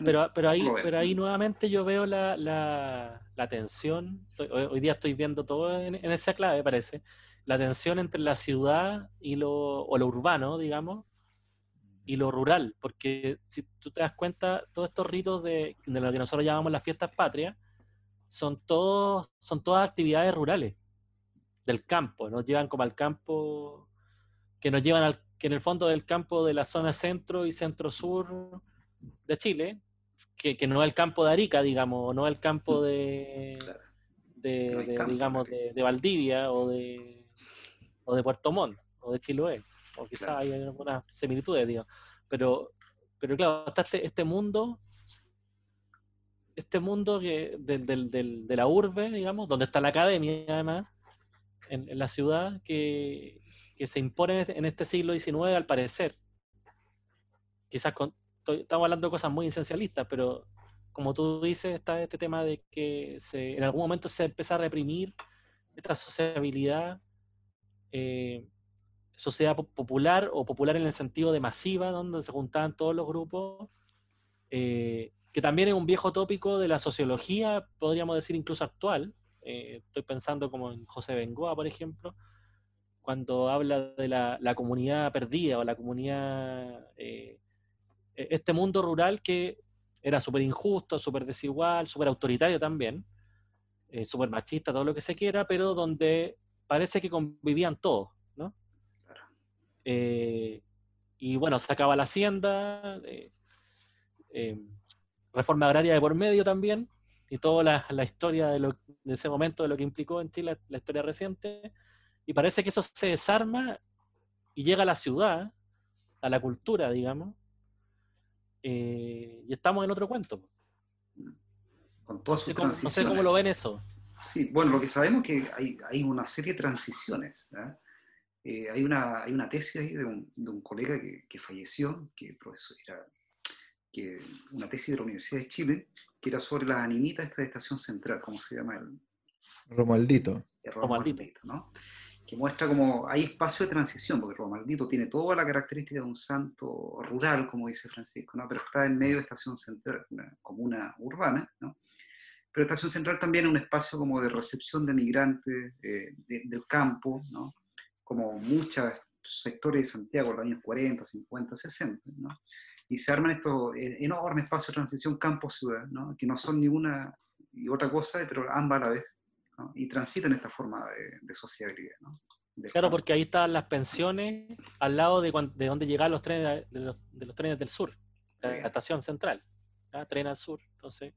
pero, pero, ahí, pero ahí nuevamente yo veo la, la, tensión, hoy, día estoy viendo todo en, esa clave, parece, la tensión entre la ciudad y lo, o lo urbano, digamos, y lo rural, porque si tú te das cuenta, todos estos ritos de, de lo que nosotros llamamos las fiestas patrias, son, todos, son todas actividades rurales, del campo, nos llevan como al campo, que nos llevan al, que en el fondo del campo de la zona centro y centro-sur, de Chile, que, que, no es el campo de Arica, digamos, no es el campo de, de, digamos, de, Valdivia o de, o de Puerto Montt o de Chiloé, o quizás hay algunas similitudes, digo. Pero, pero claro, está este, este mundo, este mundo que, del, del, de la urbe, digamos, donde está la academia, además, en, en la ciudad, que, que se impone en este siglo XIX, al parecer. Quizás con, estamos hablando de cosas muy esencialistas, pero como tú dices, está este tema de que en algún momento se empieza a reprimir esta sociabilidad, eh, sociedad popular o popular en el sentido de masiva, donde se juntaban todos los grupos, eh, que también es un viejo tópico de la sociología, podríamos decir incluso actual. Eh, estoy pensando como en José Bengoa, por ejemplo, cuando habla de la, comunidad perdida o la comunidad este mundo rural que era súper injusto, súper desigual, súper autoritario también, eh, súper machista, todo lo que se quiera, pero donde parece que convivían todos, ¿no? Eh, y bueno, se acaba la hacienda, eh, reforma agraria de por medio también, y toda la, historia de, ese momento, de lo que implicó en Chile la historia reciente, y parece que eso se desarma y llega a la ciudad, a la cultura, digamos, eh, y estamos en otro cuento. Con no, sé cómo, no sé cómo lo ven eso. Sí, bueno, lo que sabemos es que hay, hay una serie de transiciones. Eh, hay, una, hay una tesis ahí de un, de un colega que, que, falleció, que profesor, era que, una tesis de la Universidad de Chile, que era sobre las animitas de esta estación central, ¿cómo se llama? El, Romualdito. El Romualdito, ¿no? Que muestra como hay espacio de transición, porque Romaldito tiene toda la característica de un santo rural, como dice Francisco, ¿no? pero está en medio de Estación Central, una comuna urbana, ¿no? pero Estación Central también es un espacio como de recepción de migrantes eh, del campo, ¿no? como muchos sectores de Santiago, en los años 40, 50, 60, ¿no? y se arman estos enormes espacios de transición campo-ciudad, ¿no? que no son ni una y otra cosa, pero ambas a la vez y transitan esta forma de, sociabilidad. ¿no? claro, porque ahí están las pensiones al lado de, de donde llegan los trenes de los, de los trenes del sur, la, estación central, tren al sur. Entonces,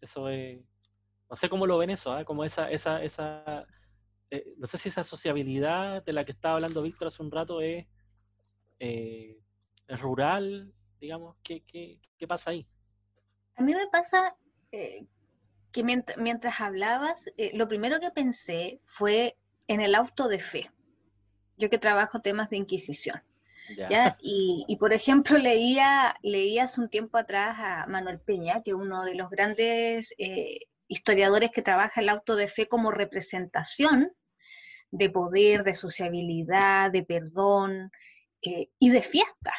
eso es. No sé cómo lo ven eso, ¿ah? como esa, esa, esa eh, no sé si esa sociabilidad de la que estaba hablando Víctor hace un rato es, eh, es rural, digamos, ¿qué, qué, qué, pasa ahí? A mí me pasa eh, que mientras, hablabas, eh, lo primero que pensé fue en el auto de fe. Yo que trabajo temas de Inquisición. Y, por ejemplo, leía, leía hace un tiempo atrás a Manuel Peña, que es uno de los grandes eh, historiadores que trabaja el auto de fe como representación de poder, de sociabilidad, de perdón eh, y de fiesta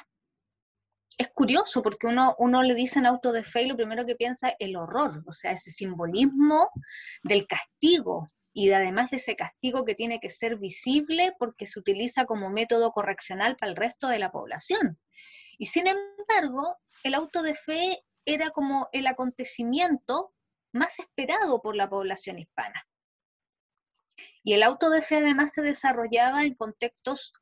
es curioso porque uno, le dice en auto de fe y lo primero que piensa es el horror, o sea, ese simbolismo del castigo y además de ese castigo que tiene que ser visible porque se utiliza como método correccional para el resto de la población. Y sin embargo, el auto de fe era como el acontecimiento más esperado por la población hispana. Y el auto de fe además se desarrollaba en contextos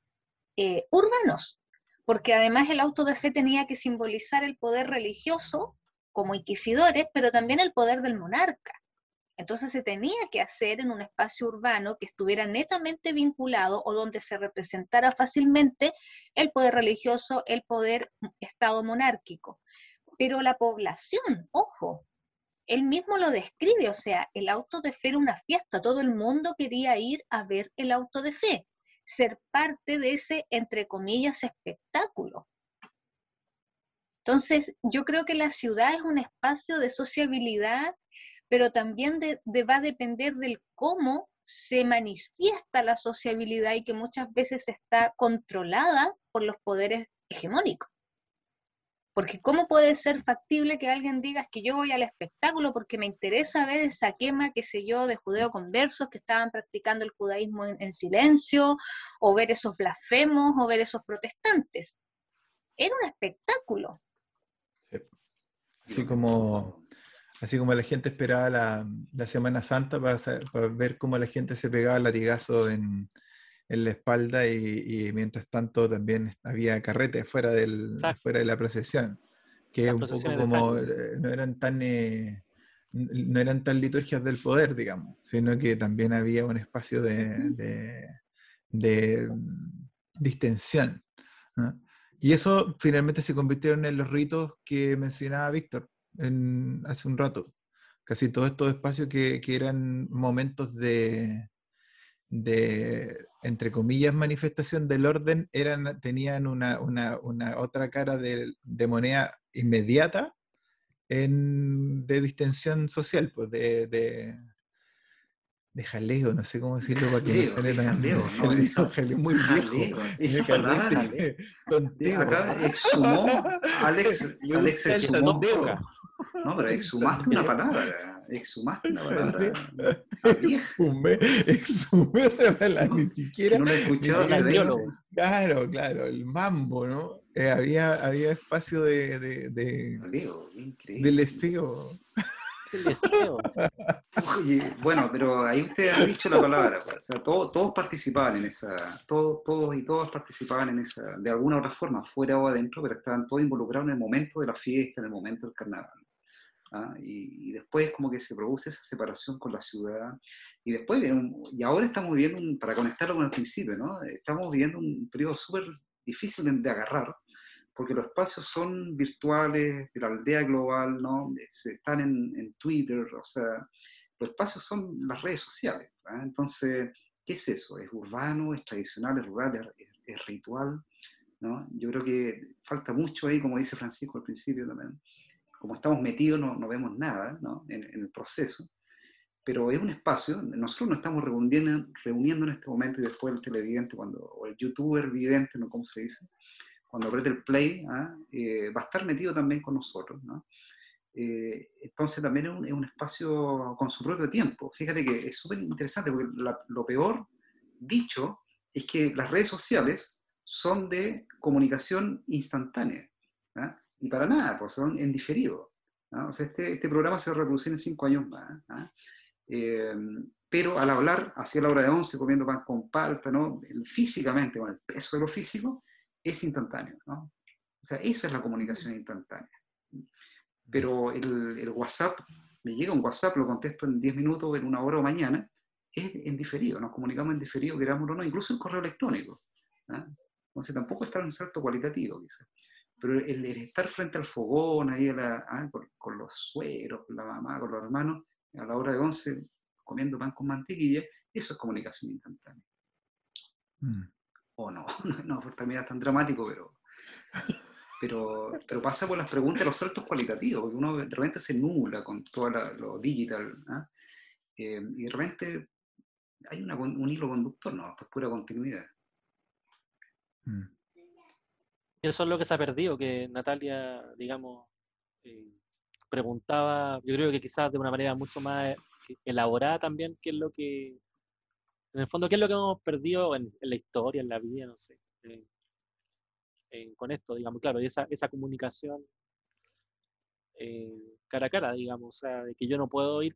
eh, urbanos, porque además el auto de fe tenía que simbolizar el poder religioso como inquisidores, pero también el poder del monarca. Entonces se tenía que hacer en un espacio urbano que estuviera netamente vinculado o donde se representara fácilmente el poder religioso, el poder estado monárquico. Pero la población, ojo, él mismo lo describe, o sea, el auto de fe era una fiesta, todo el mundo quería ir a ver el auto de fe, ser parte de ese, entre comillas, espectáculo. Entonces, yo creo que la ciudad es un espacio de sociabilidad pero también va a depender del cómo se manifiesta la sociabilidad y que muchas veces está controlada por los poderes hegemónicos. Porque ¿cómo puede ser factible que alguien diga que yo voy al espectáculo porque me interesa ver esa quema, qué sé yo, de judeo-conversos que estaban practicando el judaísmo en, en, silencio, o ver esos blasfemos, o ver esos protestantes? Era un espectáculo. Sí. Así como Así como la gente esperaba la, Semana Santa para, ver cómo la gente se pegaba el latigazo en, la espalda y, mientras tanto también había carretes fuera, del, fuera de la procesión, que un poco como eh, no eran tan... Eh, no eran tan liturgias del poder, digamos, sino que también había un espacio de, de, distensión. Y eso finalmente se convirtieron en los ritos que mencionaba Víctor, hace un rato. Casi todos estos espacios que, eran momentos de, de, entre comillas, manifestación del orden, eran, tenían una, otra cara de, moneda inmediata en, de distensión social, pues de, de jaleo, no sé cómo decirlo para que no suene tan jaleo, no, jaleo, muy viejo. Esa palabra, Acá exhumó Alex, Alex exhumó. No, pero exhumaste una palabra. Exhumaste una palabra. Exhumé, exhumé ni siquiera. no lo he escuchado Claro, claro, el mambo, ¿no? Eh, había, había espacio de. de, de, Leo, de leseo. Oye, bueno, pero ahí usted ha dicho la palabra, pues, o sea, todos, todos participaban en esa, todos, todos y todas participaban en esa, de alguna u otra forma, fuera o adentro, pero estaban todos involucrados en el momento de la fiesta, en el momento del carnaval. ¿Ah? Y, después como que se produce esa separación con la ciudad, y después, y ahora estamos viviendo, para conectarlo con el principio, ¿no? estamos viviendo un periodo súper difícil de, agarrar, porque los espacios son virtuales, de la aldea global, ¿no? están en, en Twitter, o sea, los espacios son las redes sociales. ¿ah? Entonces, ¿qué es eso? ¿Es urbano, es tradicional, es rural, es, ritual? ¿no? Yo creo que falta mucho ahí, como dice Francisco al principio también, como estamos metidos no, no vemos nada ¿no? En, el proceso, pero es un espacio, nosotros nos estamos reuniendo, reuniendo en este momento y después el televidente, cuando, o el youtuber vidente, ¿no? ¿Cómo se dice? Cuando apriete el play, ¿ah? eh, va a estar metido también con nosotros, ¿no? Eh, entonces también es un, es un, espacio con su propio tiempo. Fíjate que es súper interesante porque lo peor dicho es que las redes sociales son de comunicación instantánea. ¿ah? Y para nada, pues son en diferido. O sea, este, este, programa se va a reproducir en cinco años más. Eh, pero al hablar hacia la hora de once, comiendo pan con palpa, ¿no? físicamente, con el peso de lo físico, es instantáneo. ¿no? O sea, esa es la comunicación instantánea. Pero el, el, WhatsApp, me llega un WhatsApp, lo contesto en 10 minutos, en una hora o mañana, es en diferido, nos comunicamos en diferido, queramos o no, incluso el correo electrónico. ¿ah? Entonces tampoco está en un salto cualitativo, quizás. Pero el, estar frente al fogón, ahí ah, con, los sueros, con la mamá, con los hermanos, a la hora de once, comiendo pan con mantequilla, eso es comunicación instantánea. Mm. O no, no, por también es tan dramático, pero, pero, pero pasa por las preguntas, los saltos cualitativos, porque uno de repente se nula con todo lo digital, ¿ah? eh, y de repente hay un hilo conductor, no, pues pura continuidad. Mm eso es lo que se ha perdido, que Natalia, digamos, eh, preguntaba, yo creo que quizás de una manera mucho más elaborada también, qué es lo que, en el fondo, qué es lo que hemos perdido en, la historia, en la vida, no sé, con esto, digamos, claro, y esa, esa comunicación eh, cara a cara, digamos, o sea, de que yo no puedo ir,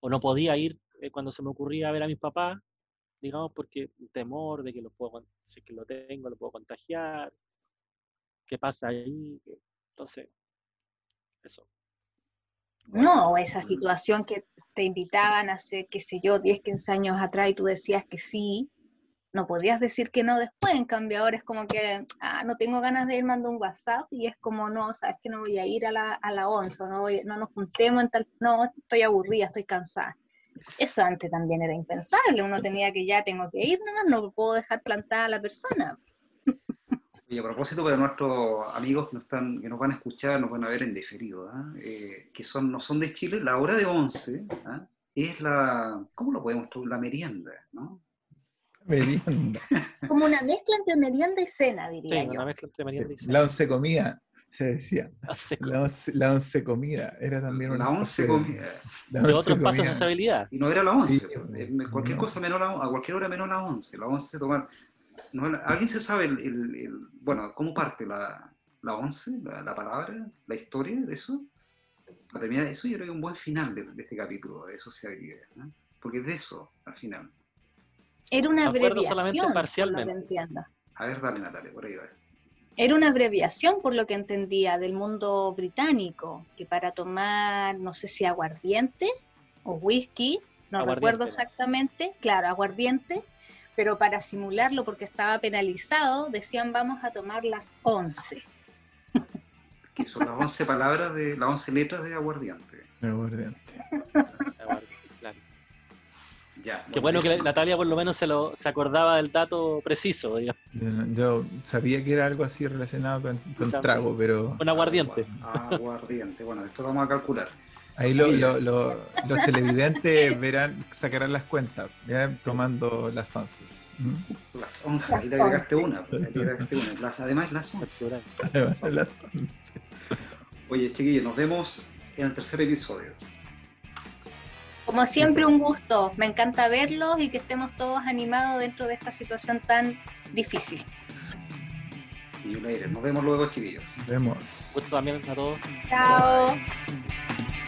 o no podía ir eh, cuando se me ocurría ver a mis papás, digamos, porque el temor de que lo puedo, si que lo tengo, lo puedo contagiar, qué pasa ahí. Entonces, eso. No, esa situación que te invitaban hace, qué sé yo, 10, 15 años atrás y tú decías que sí, no podías decir que no después, en cambio ahora es como que, ah, no tengo ganas de ir, mando un WhatsApp y es como, no, sabes que no voy a ir a la, a la once, no, voy- no nos juntemos en tal, no, estoy aburrida, estoy cansada. Eso antes también era impensable, uno tenía que ya tengo que ir nomás, no puedo dejar plantada a la persona. Y a propósito, para nuestros amigos que nos, están, que nos van a escuchar, nos van a ver en diferido, ¿ah? Eh, que son, no son de Chile, la hora de 11 ¿ah? es la, ¿cómo lo podemos? La merienda, ¿no? Merienda. Como una mezcla entre merienda y cena, Sí, diría yo. una mezcla entre merienda y cena. La once comida, se decía. La once, la once comida era también una. La 11 especie de- comida. la de once otro espacio de comida. sociabilidad. Y no era la 11, Sí. eh, cualquier No. cosa menos la, a cualquier hora menos la 11. La 11 se toma. no, ¿Alguien se sabe el, el- el- bueno, cómo parte la, la 11, la, la palabra, la historia de eso? Para terminar, eso yo creo que es un buen final de, de este capítulo de sociabilidad, ¿no? porque es de eso al final. Era una abreviación, solamente parcialmente. A ver, dale Natalia, por ahí va. Era una abreviación, por lo que entendía, del mundo británico, que para tomar, no sé si aguardiente o whisky, no Aguardiente recuerdo exactamente, claro, aguardiente, pero para simularlo, porque estaba penalizado, decían vamos a tomar las 11. Que son las 11 palabras de las 11 letras de aguardiente. Aguardiente. Claro. Ya. Qué bueno que. Natalia por lo menos se, lo, se acordaba del dato preciso. Yo, sabía que era algo así relacionado con, con trago, pero Un aguardiente. Aguardiente. Bueno, después vamos a calcular. ahí lo- lo- lo- los televidentes verán, sacarán las cuentas, ya tomando las once. ¿Mm? Las 11, ahí le agregaste 11. una. ahí le agregaste una. Las- además, las 11. las once. Oye, chiquillos, nos vemos en el tercer episodio. Como siempre, un gusto. Me encanta verlos y que estemos todos animados dentro de esta situación tan difícil. Y un aire. Nos vemos luego, chiquillos. Vemos. Gusto también a todos. Chao. Bye.